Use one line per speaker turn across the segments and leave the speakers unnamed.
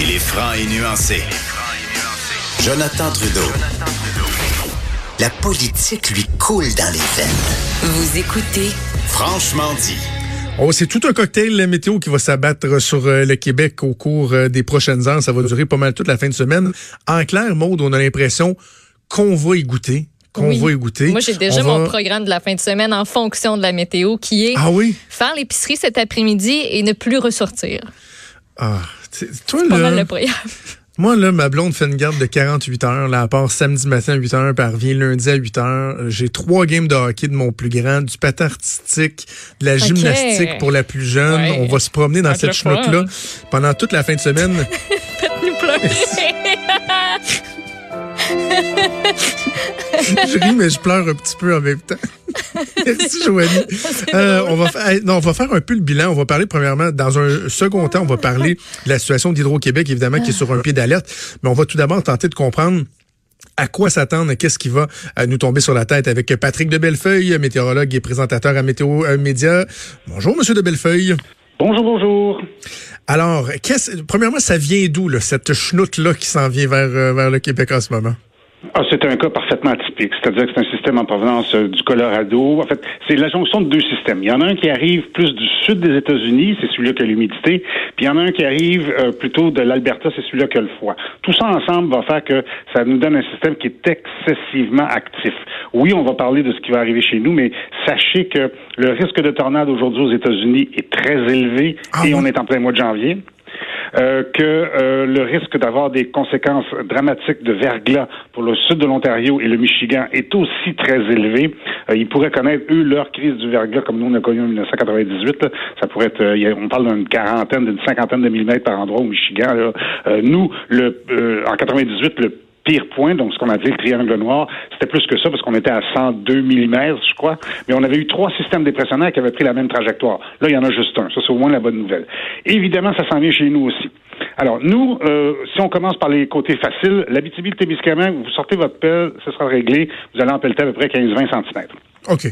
Il est franc et nuancé. Jonathan Trudeau. La politique lui coule dans les veines.
Vous écoutez
Franchement dit.
Oh, c'est tout un cocktail la météo qui va s'abattre sur euh, le Québec au cours euh, des prochaines heures. Ça va durer pas mal toute la fin de semaine. En clair, Maude, on a l'impression qu'on va y goûter. Qu'on
Oui.
va y goûter.
Moi, j'ai déjà
On
mon
va-
programme de la fin de semaine en fonction de la météo qui est
Ah oui?
faire l'épicerie cet après-midi et ne plus ressortir.
Ah, toi,
Pas
là,
mal
moi, là, ma blonde fait une garde de 48 heures. Là, à part samedi matin à 8 heures, puis elle revient lundi à 8 heures. J'ai trois games de hockey de mon plus grand, du patin artistique, de la gymnastique pour la plus jeune.
Ouais.
On va se promener dans cette chenoute-là pendant toute la fin de semaine.
Nous pleurer.
je ris, mais je pleure un petit peu en même temps. Merci, Joanie. Euh, on, va fa- hey, non, on va faire un peu le bilan. On va parler, premièrement, dans un second temps, on va parler de la situation d'Hydro-Québec, évidemment, qui est sur un pied d'alerte. Mais on va tout d'abord tenter de comprendre à quoi s'attendre, qu'est-ce qui va euh, nous tomber sur la tête avec Patrick de Bellefeuille, météorologue et présentateur à Météo euh, Média. Bonjour, Monsieur de Bellefeuille.
Bonjour, bonjour.
Alors, qu'est-ce, premièrement, ça vient d'où, là, cette chenoute-là qui s'en vient vers, vers le Québec en ce moment?
Ah, c'est un cas parfaitement atypique, c'est-à-dire que c'est un système en provenance euh, du Colorado. En fait, c'est la jonction de deux systèmes. Il y en a un qui arrive plus du sud des États-Unis, c'est celui-là qui a l'humidité, puis il y en a un qui arrive euh, plutôt de l'Alberta, c'est celui-là qui a le froid. Tout ça ensemble va faire que ça nous donne un système qui est excessivement actif. Oui, on va parler de ce qui va arriver chez nous, mais sachez que le risque de tornade aujourd'hui aux États-Unis est très élevé
Ah
et
oui?
on est en plein mois de janvier. Euh, que euh, le risque d'avoir des conséquences dramatiques de verglas pour le sud de l'Ontario et le Michigan est aussi très élevé. Euh, ils pourraient connaître, eux, leur crise du verglas comme nous on a connu en 1998. là. Ça pourrait être, euh, a- on parle d'une quarantaine, d'une cinquantaine de millimètres par endroit au Michigan. là. Euh, nous, le, en 98, le pire point, donc ce qu'on a dit le triangle noir, c'était plus que ça parce qu'on était à 102 mm, je crois, mais on avait eu trois systèmes dépressionnaires qui avaient pris la même trajectoire. Là, il y en a juste un. Ça, c'est au moins la bonne nouvelle. Évidemment, ça s'en vient chez nous aussi. Alors, nous, euh, si on commence par les côtés faciles, l'habitabilité témiscamingue vous sortez votre pelle, ce sera réglé, vous allez en pelleter à peu près 15-20 cm.
OK.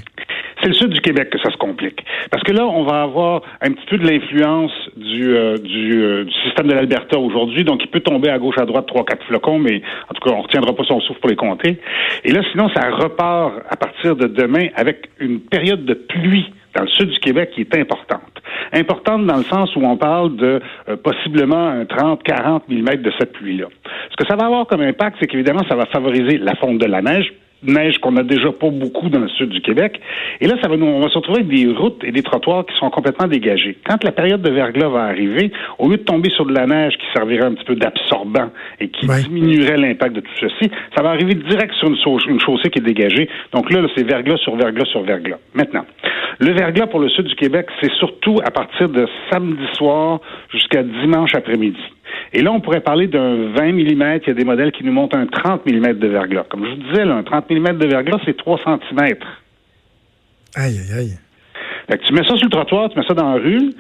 C'est le sud du Québec que ça se complique. Parce que là, on va avoir un petit peu de l'influence du, euh, du, euh, du système de l'Alberta aujourd'hui. Donc, il peut tomber à gauche, à droite, trois, quatre flocons, mais en tout cas, on retiendra pas son souffle pour les compter. Et là, sinon, ça repart à partir de demain avec une période de pluie dans le sud du Québec qui est importante. Importante dans le sens où on parle de euh, possiblement un 30-40 mm de cette pluie-là. Ce que ça va avoir comme impact, c'est qu'évidemment, ça va favoriser la fonte de la neige, neige qu'on a déjà pas beaucoup dans le sud du Québec. Et là, ça va nous, on va se retrouver avec des routes et des trottoirs qui sont complètement dégagés. Quand la période de verglas va arriver, au lieu de tomber sur de la neige qui servirait un petit peu d'absorbant et qui
Ouais.
diminuerait l'impact de tout ceci, ça va arriver direct sur une, une chaussée qui est dégagée. Donc là, là, c'est verglas sur verglas sur verglas. Maintenant, le verglas pour le sud du Québec, c'est surtout à partir de samedi soir jusqu'à dimanche après-midi. Et là, on pourrait parler d'un 20 mm. Il y a des modèles qui nous montrent un 30 mm de verglas. Comme je vous disais, là, un 30 mm de verglas, c'est 3 cm.
Aïe, aïe, aïe.
Fait que tu mets ça sur le trottoir, tu mets ça dans la rue,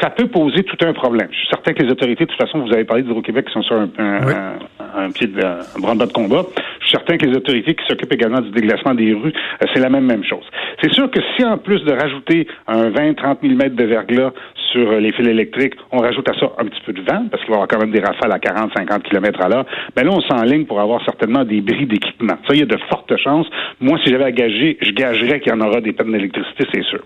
ça peut poser tout un problème. Je suis certain que les autorités, de toute façon, vous avez parlé d'Hydro-Québec qui sont sur un, un,
Oui.
un- un pied de un de combat. Je suis certain que les autorités qui s'occupent également du déglacement des rues, euh, c'est la même même chose. C'est sûr que si en plus de rajouter un 20-30 mm de verglas sur euh, les fils électriques, on rajoute à ça un petit peu de vent, parce qu'il va y avoir quand même des rafales à 40-50 km à l'heure, ben là, on s'enligne pour avoir certainement des bris d'équipement. Ça, il y a de fortes chances. Moi, si j'avais à gager, je gagerais qu'il y en aura des pannes d'électricité, c'est sûr.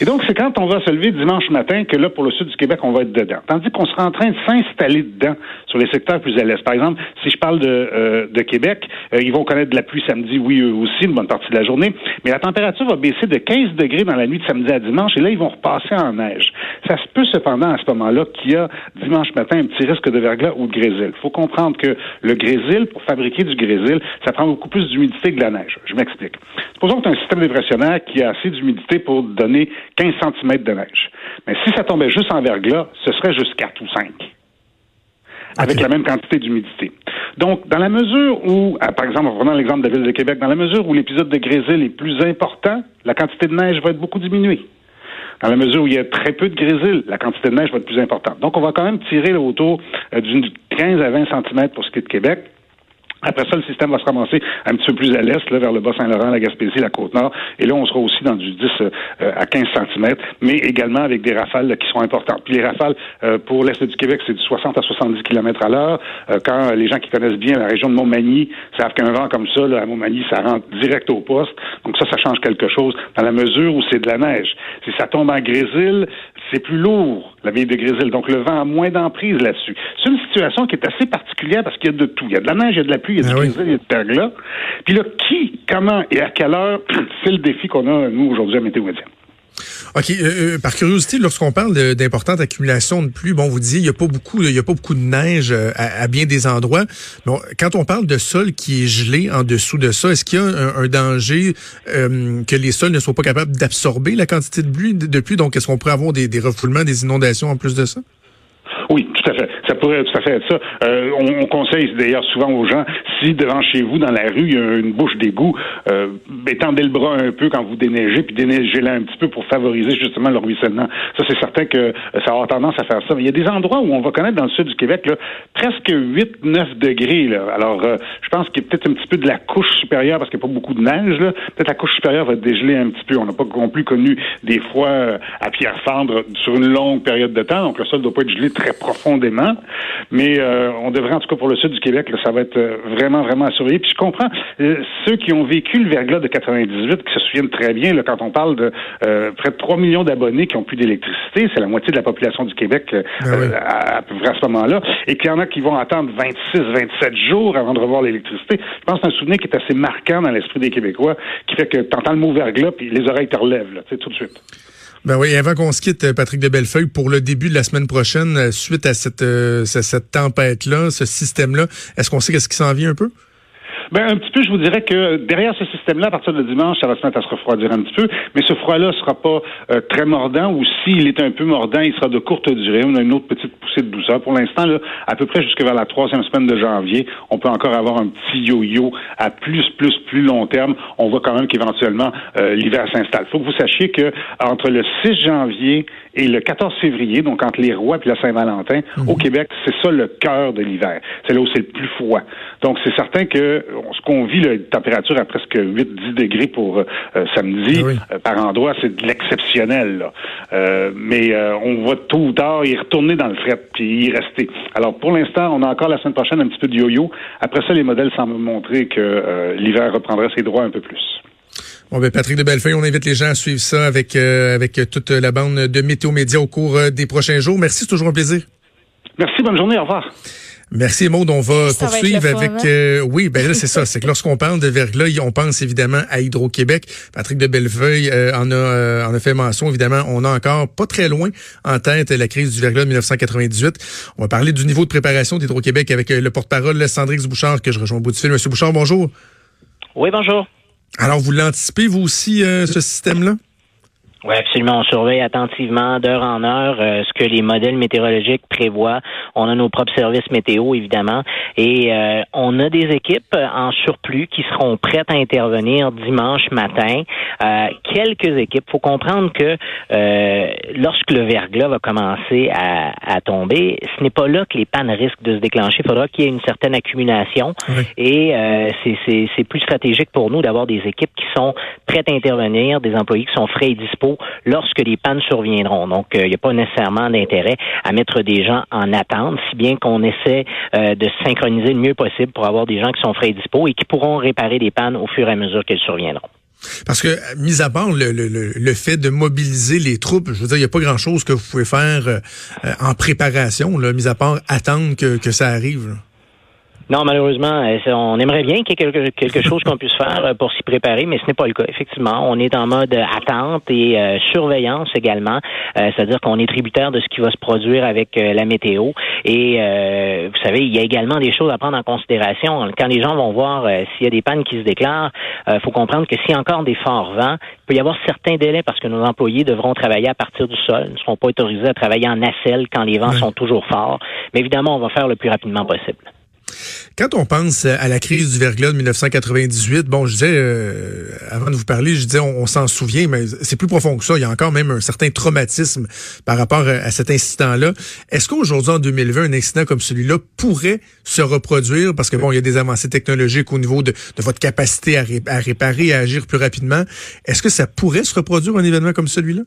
Et donc, c'est quand on va se lever dimanche matin que là, pour le sud du Québec, on va être dedans. Tandis qu'on sera en train de s'installer dedans sur les secteurs plus à l'est. Par exemple, si je parle de, euh, Québec, euh, ils vont connaître de la pluie samedi, oui, eux aussi, une bonne partie de la journée. Mais la température va baisser de 15 degrés dans la nuit de samedi à dimanche et là, ils vont repasser en neige. Ça se peut cependant à ce moment-là qu'il y a dimanche matin un petit risque de verglas ou de grésil. Il faut comprendre que le grésil, pour fabriquer du grésil, ça prend beaucoup plus d'humidité que de la neige. Je m'explique. Supposons que tu as un système dépressionnaire qui a assez d'humidité pour donner 15 cm de neige. Mais si ça tombait juste en verglas, ce serait juste 4 ou 5 avec la même quantité d'humidité. Donc, dans la mesure où, ah, par exemple, en prenant l'exemple de la ville de Québec, dans la mesure où l'épisode de grésil est plus important, la quantité de neige va être beaucoup diminuée. Dans la mesure où il y a très peu de grésil, la quantité de neige va être plus importante. Donc, on va quand même tirer autour euh, d'une 15 à 20 cm pour ce qui est de Québec. Après ça, le système va se ramasser un petit peu plus à l'est, là, vers le Bas-Saint-Laurent, la Gaspésie, la Côte-Nord. Et là, on sera aussi dans du 10 euh, à 15 cm, mais également avec des rafales qui sont importantes. Puis les rafales, euh, pour l'est du Québec, c'est du 60 à 70 km à l'heure. Euh, quand les gens qui connaissent bien la région de Montmagny savent qu'un vent comme ça, là, à Montmagny, ça rentre direct au poste. Donc ça, ça change quelque chose dans la mesure où c'est de la neige. Si ça tombe en grésil, c'est plus lourd, la ville de grésil. Donc le vent a moins d'emprise là-dessus. C'est une situation qui est assez particulière parce qu'il y a de tout. Il y a de la neige, il y a de la pluie, il y a du
Ah
grésil, il y a du verglas. Puis là, qui, comment et à quelle heure, c'est le défi qu'on a, nous, aujourd'hui, à Météo Média.
OK. euh, euh, par curiosité, lorsqu'on parle d'importante accumulation de pluie, bon, vous disiez, il n'y a pas beaucoup, il y a pas beaucoup de neige euh, à, bien des endroits. Bon, quand on parle de sol qui est gelé en dessous de ça, est-ce qu'il y a un, danger euh, que les sols ne soient pas capables d'absorber la quantité de pluie, de, pluie? Donc, est-ce qu'on pourrait avoir des refoulements, des inondations en plus de ça?
Oui, tout à fait. Ça pourrait tout à fait être ça. Euh, on, on conseille d'ailleurs souvent aux gens, si devant chez vous, dans la rue, il y a une bouche d'égout, euh, étendez le bras un peu quand vous déneigez, puis déneigez-la un petit peu pour favoriser justement le ruissellement. Ça, c'est certain que euh, ça avoir tendance à faire ça. Mais il y a des endroits où on va connaître dans le sud du Québec là, presque 8-9 degrés. Là. Alors, euh, je pense qu'il y a peut-être un petit peu de la couche supérieure, parce qu'il n'y a pas beaucoup de neige. Peut-être la couche supérieure va dégeler un petit peu. On n'a pas non plus connu des froids euh, à pierre fendre sur une longue période de temps, donc le sol ne doit pas être gelé très profondément. Mais euh, on devrait, en tout cas pour le sud du Québec, là, ça va être euh, vraiment, vraiment à surveiller. Puis je comprends euh, ceux qui ont vécu le verglas de 98, qui se souviennent très bien, là, quand on parle de euh, près de 3 millions d'abonnés qui ont plus d'électricité, c'est la moitié de la population du Québec euh,
oui.
euh, à, à peu près à ce moment-là, et qu'il y en a qui vont attendre 26, 27 jours avant de revoir l'électricité. Je pense que c'est un souvenir qui est assez marquant dans l'esprit des Québécois, qui fait que tu entends le mot verglas, puis les oreilles te relèvent, là, tout de suite.
Ben oui, avant qu'on se quitte, euh, Patrick de Bellefeuille, pour le début de la semaine prochaine, euh, suite à cette, euh, ce- cette tempête-là, ce système-là, est-ce qu'on sait qu'est-ce qui s'en vient un peu?
Ben, un petit peu, je vous dirais que derrière ce système-là, à partir de dimanche, ça va se mettre à se refroidir un petit peu, mais ce froid-là sera pas euh, très mordant, ou s'il est un peu mordant, il sera de courte durée. On a une autre petite poussée de douceur. Pour l'instant, là, à peu près jusque vers la troisième semaine de janvier, on peut encore avoir un petit yo-yo à plus, plus, plus long terme. On voit quand même qu'éventuellement, euh, l'hiver s'installe. faut que vous sachiez que entre le 6 janvier et le 14 février, donc entre les Rois et la Saint-Valentin, au Québec, c'est ça le cœur de l'hiver. C'est là où c'est le plus froid. Donc, c'est certain que ce qu'on vit, là, une température à presque 8-10 degrés pour euh, euh, samedi,
oui.
euh, par endroit, c'est de l'exceptionnel. mais on va tôt ou tard y retourner dans le fret, puis y rester. Alors, pour l'instant, on a encore la semaine prochaine un petit peu de yo-yo. Après ça, les modèles semblent montrer que l'hiver reprendrait ses droits un peu plus.
Bon, ben, Patrick de Bellefeuille, on invite les gens à suivre ça avec, euh, avec toute la bande de Météo Média au cours des prochains jours. Merci, c'est toujours un plaisir.
Merci, bonne journée, au revoir.
Merci Maud, on va
Ça
poursuivre avec
hein?
euh, oui, ben là c'est ça, c'est que lorsqu'on parle de verglas, on pense évidemment à Hydro-Québec. Patrick de Bellefeuille euh, en a euh, en a fait mention évidemment, on a encore pas très loin en tête la crise du verglas de 1998. On va parler du niveau de préparation d'Hydro-Québec avec euh, le porte-parole Sandrix Bouchard que je rejoins au bout du fil. Monsieur Bouchard, bonjour.
Oui, bonjour.
Alors vous l'anticipez vous aussi euh, ce système-là?
Oui, absolument. On surveille attentivement d'heure en heure euh, ce que les modèles météorologiques prévoient. On a nos propres services météo, évidemment. Et euh, on a des équipes en surplus qui seront prêtes à intervenir dimanche matin. Euh, quelques équipes. faut comprendre que euh, lorsque le verglas va commencer à, à tomber, ce n'est pas là que les pannes risquent de se déclencher. Il faudra qu'il y ait une certaine accumulation.
Oui.
Et euh, c'est- plus stratégique pour nous d'avoir des équipes qui sont prêtes à intervenir, des employés qui sont frais et dispo lorsque les pannes surviendront. Donc, euh, il n'y a pas nécessairement d'intérêt à mettre des gens en attente, si bien qu'on essaie euh, de se synchroniser le mieux possible pour avoir des gens qui sont frais et dispo et qui pourront réparer des pannes au fur et à mesure qu'elles surviendront.
Parce que, mis à part le, fait de mobiliser les troupes, je veux dire, il n'y a pas grand-chose que vous pouvez faire euh, euh, en préparation, là, mis à part attendre que, ça arrive.
Non, malheureusement, euh, on aimerait bien qu'il y ait quelque, quelque chose qu'on puisse faire euh, pour s'y préparer, mais ce n'est pas le cas. Effectivement, on est en mode attente et euh, surveillance également, c'est-à-dire qu'on est tributaire de ce qui va se produire avec la météo. Et vous savez, il y a également des choses à prendre en considération. Quand les gens vont voir s'il y a des pannes qui se déclarent, il faut comprendre que s'il y a encore des forts vents, il peut y avoir certains délais parce que nos employés devront travailler à partir du sol, ne seront pas autorisés à travailler en nacelle quand les vents sont toujours forts. Mais évidemment, on va faire le plus rapidement possible.
Quand on pense à la crise du verglas de 1998, bon, je disais, euh, avant de vous parler, je disais, on, s'en souvient, mais c'est plus profond que ça. Il y a encore même un certain traumatisme par rapport à, cet incident-là. Est-ce qu'aujourd'hui, en 2020, un incident comme celui-là pourrait se reproduire? Parce que bon, il y a des avancées technologiques au niveau de, votre capacité à, à réparer, à agir plus rapidement. Est-ce que ça pourrait se reproduire un événement comme celui-là?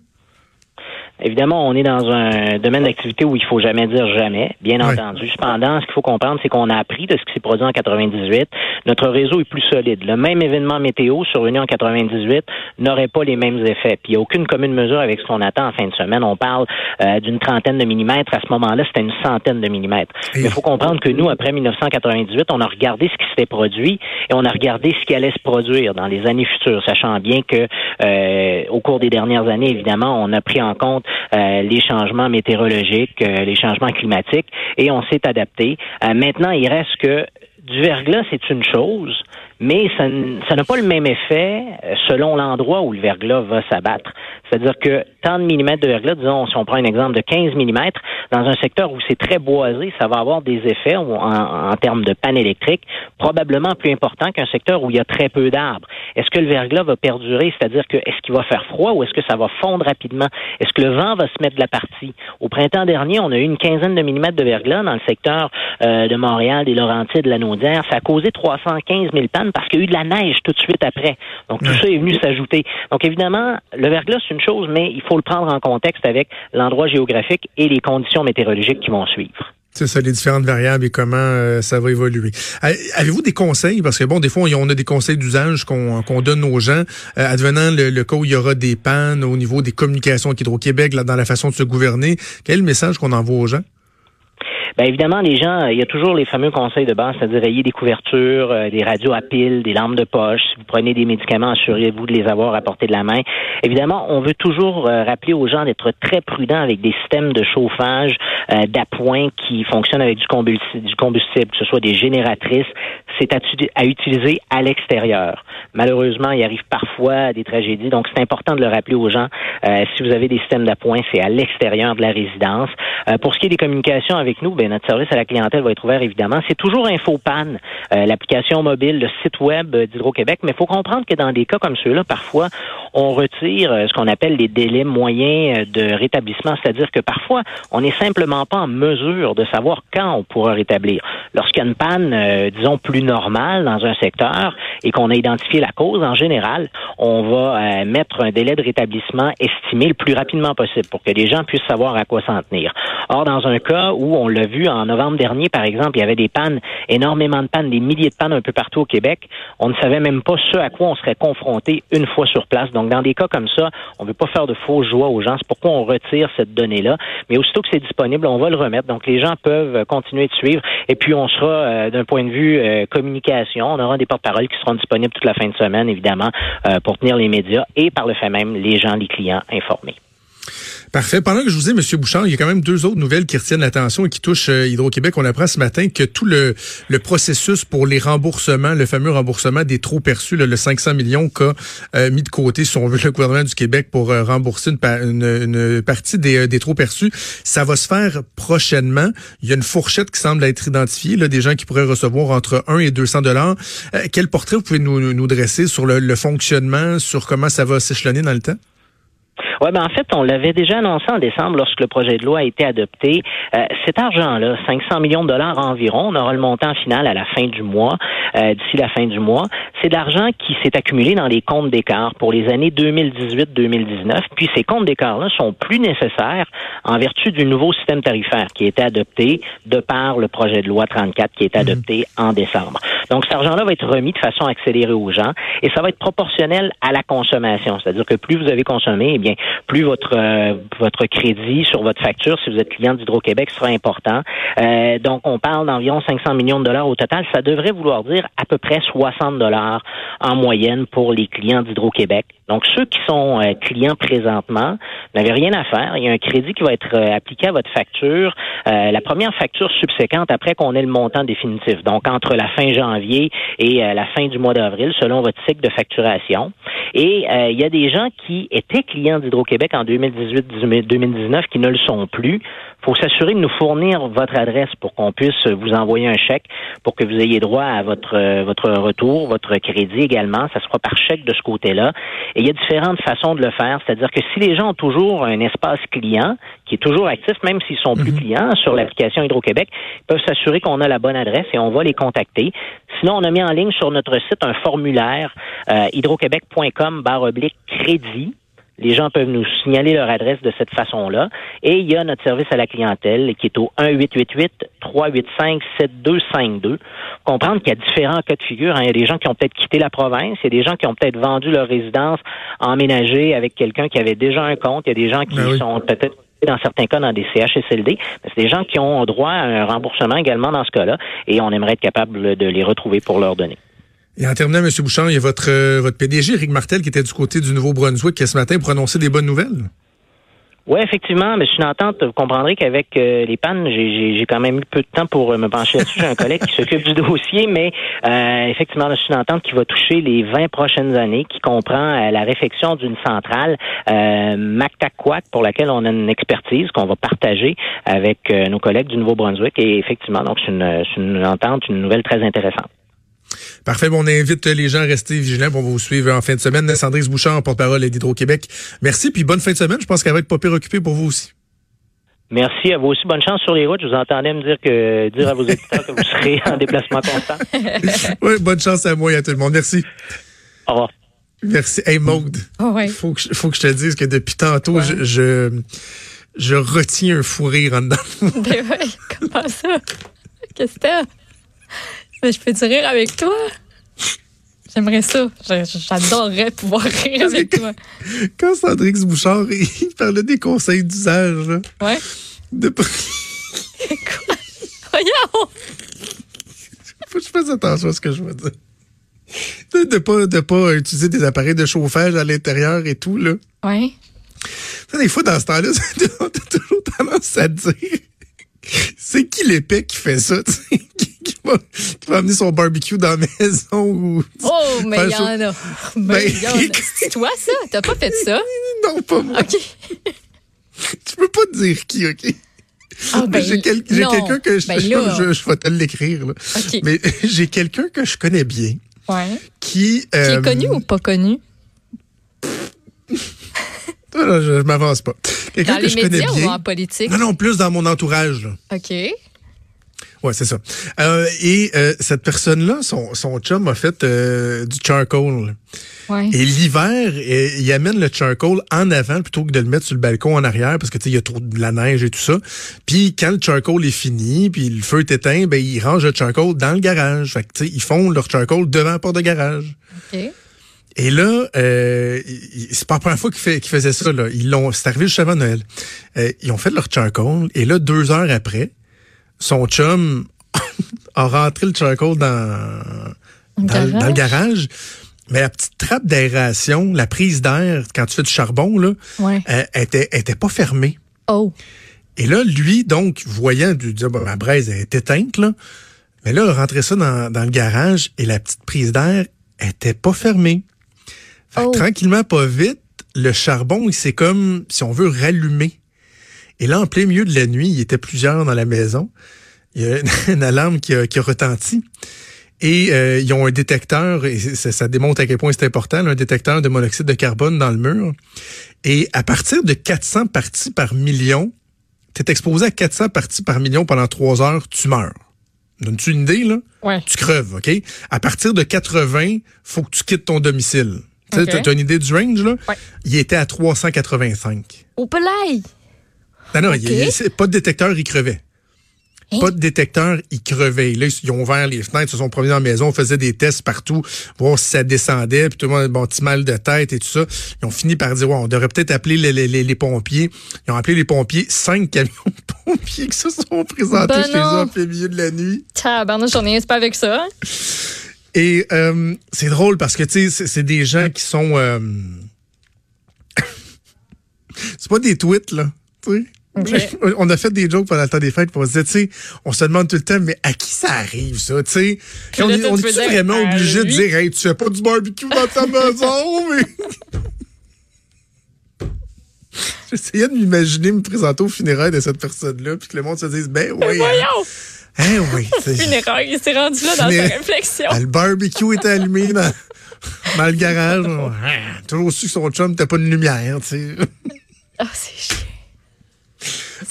Évidemment, on est dans un domaine d'activité où il faut jamais dire jamais, bien entendu. Cependant, ce qu'il faut comprendre, c'est qu'on a appris de ce qui s'est produit en 98. Notre réseau est plus solide. Le même événement météo survenu en 98 n'aurait pas les mêmes effets. Puis il n'y a aucune commune mesure avec ce qu'on attend en fin de semaine. On parle euh, d'une trentaine de millimètres. À ce moment-là, c'était une centaine de millimètres. Mais il faut comprendre que nous, après 1998, on a regardé ce qui s'était produit et on a regardé ce qui allait se produire dans les années futures, sachant bien que euh, au cours des dernières années, évidemment, on a pris en compte euh, les changements météorologiques, euh, les changements climatiques, et on s'est adapté. Euh, maintenant, il reste que du verglas, c'est une chose, mais ça, n'a pas le même effet selon l'endroit où le verglas va s'abattre. C'est-à-dire que tant de millimètres de verglas, disons, si on prend un exemple de 15 millimètres, dans un secteur où c'est très boisé, ça va avoir des effets en, en termes de panne électrique probablement plus importants qu'un secteur où il y a très peu d'arbres. Est-ce que le verglas va perdurer, c'est-à-dire que est-ce qu'il va faire froid ou est-ce que ça va fondre rapidement? Est-ce que le vent va se mettre de la partie? Au printemps dernier, on a eu une quinzaine de millimètres de verglas dans le secteur euh, de Montréal, des Laurentides, de la Naudière. Ça a causé 315 000 pannes parce qu'il y a eu de la neige tout de suite après. Donc tout ça est venu s'ajouter. Donc évidemment, le verglas, c'est une chose, mais il faut le prendre en contexte avec l'endroit géographique et les conditions météorologiques qui vont suivre.
C'est ça, les différentes variables et comment euh, ça va évoluer. Avez-vous des conseils? Parce que bon, des fois, on a des conseils d'usage qu'on donne aux gens. Euh, advenant le, cas où il y aura des pannes au niveau des communications avec Hydro-Québec, dans la façon de se gouverner, quel message qu'on envoie aux gens?
Bien évidemment, les gens, il y a toujours les fameux conseils de base, c'est-à-dire ayez des couvertures, euh, des radios à piles, des lampes de poche. Si vous prenez des médicaments, assurez-vous de les avoir à portée de la main. Évidemment, on veut toujours euh, rappeler aux gens d'être très prudents avec des systèmes de chauffage euh, d'appoint qui fonctionnent avec du combustible, du combustible, que ce soit des génératrices. C'est à, utiliser à l'extérieur. Malheureusement, il arrive parfois des tragédies, donc c'est important de le rappeler aux gens. si vous avez des systèmes d'appoint, c'est à l'extérieur de la résidence. pour ce qui est des communications avec nous, ben, notre service à la clientèle va être ouvert, évidemment. C'est toujours InfoPan, euh, l'application mobile, le site web d'Hydro-Québec, mais il faut comprendre que dans des cas comme ceux-là, parfois, on retire euh, ce qu'on appelle les délais moyens euh, de rétablissement, c'est-à-dire que parfois, on n'est simplement pas en mesure de savoir quand on pourra rétablir. Lorsqu'il y a une panne, disons, plus normale dans un secteur et qu'on a identifié la cause, en général, on va mettre un délai de rétablissement estimé le plus rapidement possible pour que les gens puissent savoir à quoi s'en tenir. Or, dans un cas où on l'a vu en novembre dernier, par exemple, il y avait des pannes, énormément de pannes, des milliers de pannes un peu partout au Québec. On ne savait même pas ce à quoi on serait confronté une fois sur place. Donc, dans des cas comme ça, on ne veut pas faire de faux joie aux gens. C'est pourquoi on retire cette donnée-là. Mais aussitôt que c'est disponible, on va le remettre. Donc, les gens peuvent continuer de suivre. Et puis, on sera, euh, d'un point de vue euh, communication, on aura des porte-paroles qui seront disponibles toute la fin de semaine, évidemment, euh, pour tenir les médias et par le fait même, les gens, les clients informés.
Parfait. Pendant que je vous ai, M. Bouchard, il y a quand même deux autres nouvelles qui retiennent l'attention et qui touchent euh, Hydro-Québec. On apprend ce matin que tout le, processus pour les remboursements, le fameux remboursement des trop perçus, le 500 millions qu'a euh, mis de côté, si on veut, le gouvernement du Québec pour euh, rembourser une, partie des, des trop perçus, ça va se faire prochainement. Il y a une fourchette qui semble être identifiée, là, des gens qui pourraient recevoir entre 1 et 200 dollars. quel portrait vous pouvez nous, nous dresser sur le, le fonctionnement, sur comment ça va s'échelonner dans le temps?
Oui, ben en fait, on l'avait déjà annoncé en décembre lorsque le projet de loi a été adopté. Euh, cet argent-là, 500 millions de dollars environ, on aura le montant final à la fin du mois, euh, d'ici la fin du mois. C'est de l'argent qui s'est accumulé dans les comptes d'écart pour les années 2018-2019. Puis ces comptes d'écart-là sont plus nécessaires en vertu du nouveau système tarifaire qui a été adopté de par le projet de loi 34 qui est mhm. adopté en décembre. Donc, cet argent-là va être remis de façon accélérée aux gens et ça va être proportionnel à la consommation. C'est-à-dire que plus vous avez consommé, bien, plus votre euh, votre crédit sur votre facture, si vous êtes client d'Hydro-Québec, sera important. Euh, donc, on parle d'environ 500 millions de dollars au total. Ça devrait vouloir dire à peu près 60 dollars en moyenne pour les clients d'Hydro-Québec. Donc, ceux qui sont euh, clients présentement n'avaient rien à faire. Il y a un crédit qui va être euh, appliqué à votre facture, euh, la première facture subséquente après qu'on ait le montant définitif. Donc, entre la fin janvier et la fin du mois d'avril, selon votre cycle de facturation. Et il y a des gens qui étaient clients d'Hydro-Québec en 2018-2019 qui ne le sont plus. Il faut s'assurer de nous fournir votre adresse pour qu'on puisse vous envoyer un chèque pour que vous ayez droit à votre votre retour, votre crédit également. Ça sera par chèque de ce côté-là. Et il y a différentes façons de le faire. C'est-à-dire que si les gens ont toujours un espace client qui est toujours actif, même s'ils sont plus mhm. clients sur l'application Hydro-Québec, ils peuvent s'assurer qu'on a la bonne adresse et on va les contacter. Sinon, on a mis en ligne sur notre site un formulaire euh, hydroquebec.com barre oblique crédit les gens peuvent nous signaler leur adresse de cette façon-là. Et il y a notre service à la clientèle qui est au 1-888-385-7252. Comprendre qu'il y a différents cas de figure. Hein. Il y a des gens qui ont peut-être quitté la province. Il y a des gens qui ont peut-être vendu leur résidence, emménagé avec quelqu'un qui avait déjà un compte. Il y a des gens qui ben sont peut-être dans certains cas dans des CHSLD. C'est des gens qui ont droit à un remboursement également dans ce cas-là et on aimerait être capable de les retrouver pour leur donner.
Et en terminant, M. Bouchard, il y a votre, euh, votre PDG, Eric Martel, qui était du côté du Nouveau-Brunswick, qui ce matin pour des bonnes nouvelles.
Oui, effectivement, mais je suis entente. Vous comprendrez qu'avec euh, les pannes, j'ai quand même eu peu de temps pour euh, me pencher là-dessus. J'ai un collègue qui s'occupe du dossier, mais effectivement, je suis entente qui va toucher les 20 prochaines années, qui comprend la réfection d'une centrale euh, pour laquelle on a une expertise qu'on va partager avec nos collègues du Nouveau-Brunswick. Et effectivement, donc c'est une, une entente, une nouvelle très intéressante.
Parfait. Bon, on invite les gens à rester vigilants pour vous suivre en fin de semaine. Sandrine Bouchard, porte-parole d'Hydro-Québec. Merci, puis bonne fin de semaine. Je pense qu'elle va être pas pire occupée pour vous aussi.
Merci à vous aussi. Bonne chance sur les routes. Je vous entendais me dire que dire à vos éditeurs que vous serez en déplacement constant.
oui, bonne chance à moi et à tout le monde. Merci.
Au revoir.
Merci. Hey Maude.
Oh,
faut, que, faut que je te dise que depuis tantôt, je, je, je, retiens un fou rire en dedans.
Ben ouais, comment ça? Qu'est-ce que t'as? Je peux-tu rire avec toi? J'aimerais ça. J'adorerais pouvoir rire avec toi.
Quand Sandrix Bouchard, il parlait des conseils d'usage.
Ouais.
De...
Quoi? Voyons!
Faut que je fasse attention à ce que je veux dire. De, de pas, de pas utiliser des appareils de chauffage à l'intérieur et tout, là.
Ouais.
des fois, dans ce temps-là, t'as toujours tendance à dire c'est qui l'épée qui fait ça, qui, va, qui va amener son barbecue dans la maison ou.
Oh, mais il y en a. Ben, c'est toi, ça? T'as pas fait ça?
Non, pas moi.
OK.
tu peux pas te dire qui, OK?
Ah, ben,
j'ai quelqu'un que je, ben je, je, vais te l'écrire. Mais j'ai quelqu'un que je connais bien.
Ouais.
Qui,
qui est connu ou pas connu?
Non, je, je m'avance pas.
Dans les médias ou en politique?
Non, non, plus dans mon entourage.
OK.
Ouais, c'est ça. Euh, et euh, cette personne-là, son, son chum a fait euh, du charcoal.
Ouais.
Et l'hiver, il amène le charcoal en avant plutôt que de le mettre sur le balcon en arrière parce que tu sais il y a trop de la neige et tout ça. Puis quand le charcoal est fini, puis le feu est éteint, ben ils rangent le charcoal dans le garage. Fait que tu sais ils font leur charcoal devant la porte de garage.
OK.
Et là, euh, c'est pas la première fois qu'ils faisaient ça. Là. Ils l'ont, c'est arrivé juste avant Noël. Euh, ils ont fait leur charcoal et là, deux heures après, son chum a rentré le charcoal dans, dans, dans, le garage? Mais la petite trappe d'aération, la prise d'air, quand tu fais du charbon, là,
ouais.
euh, était, était pas fermée.
Oh.
Et là, lui, donc, voyant, du dire, bah, ma braise est éteinte, là. Mais là, il a rentré ça dans, dans le garage et la petite prise d'air était pas fermée. Oh. Tranquillement, pas vite, le charbon, il s'est comme, si on veut, rallumer. Et là, en plein milieu de la nuit, il y était plusieurs dans la maison. Il y a une, alarme qui a, qui a, retenti. Et euh, ils ont un détecteur, et ça, démontre à quel point c'est important, un détecteur de monoxyde de carbone dans le mur. Et à partir de 400 parties par million, tu es exposé à 400 parties par million pendant trois heures, tu meurs. Donnes-tu une idée, là?
Ouais.
Tu creves, OK? À partir de 80, faut que tu quittes ton domicile. Tu as une idée du range, là? Il était à 385.
Au pelay!
Non, non, pas de détecteur, il crevait. Pas de détecteur, ils crevaient. Là, ils ont ouvert les fenêtres, se sont promenés dans la maison, on faisait des tests partout, voir si ça descendait, puis tout le monde bon petit mal de tête et tout ça. Ils ont fini par dire ouais, on devrait peut-être appeler les, les- les- les pompiers. Ils ont appelé les pompiers, cinq camions de pompiers qui se sont présentés
Ben
chez eux en plein milieu de la nuit.
Tabarnouche, j'en ai pas avec ça.
Et euh, c'est drôle parce que tu sais, c'est- des gens qui sont. euh, c'est pas des tweets, là. tu sais. On a fait des jokes pendant le temps des fêtes, on se disait, tu sais, on se demande tout le temps, mais à qui ça arrive, ça, tu sais? On est, on
tu
est-tu
dire
vraiment obligé de dire, hey, tu fais pas du barbecue dans ta maison, mais. J'essayais de m'imaginer me présenter au funérailles de cette personne-là, puis que le monde se dise, ben oui. hein,
Voyons!
Hein, oui. c'est-
Funérailles, il s'est rendu là dans sa réflexion.
le barbecue était allumé dans, dans le garage. Ah, toujours su que son chum n'était pas de lumière, tu sais.
Ah, c'est chiant.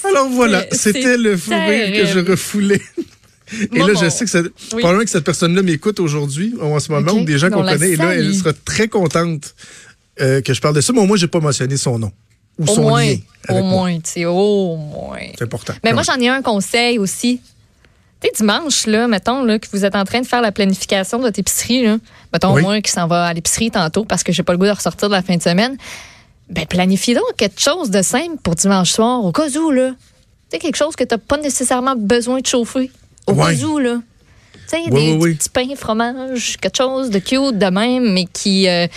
Alors voilà, c'était le fou que je refoulais. Et là, je sais que ça,
Oui.
probablement que cette personne-là m'écoute aujourd'hui, ou en ce moment,
Ok.
ou des gens
On
qu'on connaît. Et là, elle sera très contente euh, que je parle de ça. Mais au moins, j'ai pas mentionné son nom ou
Au
son
moins,
lien
au
avec moi.
moins, tu sais, au moins.
C'est important.
Mais moi, j'en ai un conseil aussi. Tu dimanche, là, mettons, là, que vous êtes en train de faire la planification de votre épicerie, là. Mettons,
Oui.
moi, qui s'en va à l'épicerie tantôt parce que j'ai pas le goût de ressortir de la fin de semaine. Ben, planifie donc quelque chose de simple pour dimanche soir, au cas où, là. Tu sais, quelque chose que t'as pas nécessairement besoin de chauffer. Au
Ouais.
cas où, là. Tu sais,
Oui,
des,
oui, oui.
des petits pains, fromage, quelque chose de cute de même, mais qui. euh,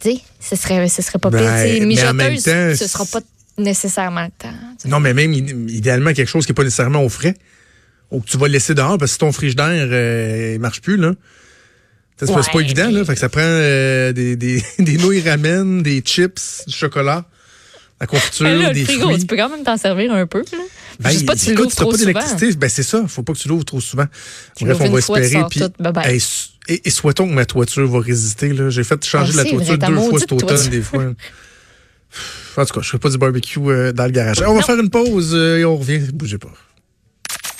tu sais, ce serait, ce serait pas
Ben,
pire. Tu mijoteuse,
temps,
ce sera pas nécessairement le temps. tu.
Non, mais même id- idéalement quelque chose qui n'est pas nécessairement au frais. Ou que tu vas laisser dehors parce que ton frigidaire euh, il marche plus, là. Ça, C'est pas- évident, là. Fait que ça prend euh, des, des, des nouilles ramen, des chips, du chocolat, la confiture,
là,
des
le frigo,
fruits.
tu peux quand même t'en servir un peu. Là.
Ben,
pas tu l'ouvres trop
pas
souvent.
d'électricité, ben c'est ça. Faut pas que tu l'ouvres trop souvent.
Tu
Bref, on va espérer. puis- et, et souhaitons que ma toiture va résister. Là. J'ai fait changer
Ah,
la toiture deux fois cet automne, des fois. En tout cas, je fais pas du barbecue euh, dans le garage. On va faire une pause euh, et on revient. Bougez pas.